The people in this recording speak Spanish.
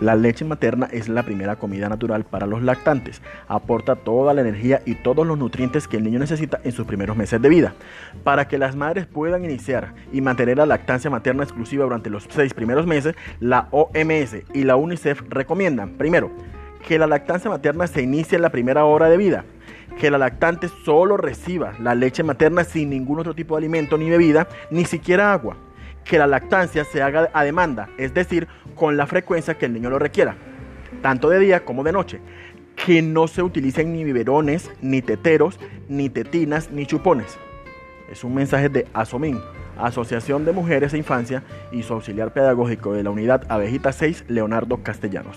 La leche materna es la primera comida natural para los lactantes. Aporta toda la energía y todos los nutrientes que el niño necesita en sus primeros meses de vida. Para que las madres puedan iniciar y mantener la lactancia materna exclusiva durante los seis primeros meses, la OMS y la UNICEF recomiendan, primero, que la lactancia materna se inicie en la primera hora de vida que la lactante solo reciba la leche materna sin ningún otro tipo de alimento ni bebida, ni siquiera agua que la lactancia se haga a demanda, es decir, con la frecuencia que el niño lo requiera, tanto de día como de noche, que no se utilicen ni biberones, ni teteros, ni tetinas, ni chupones. Es un mensaje de ASOMIN, Asociación de Mujeres e Infancia, y su auxiliar pedagógico de la unidad Abejita 6, Leonardo Castellanos.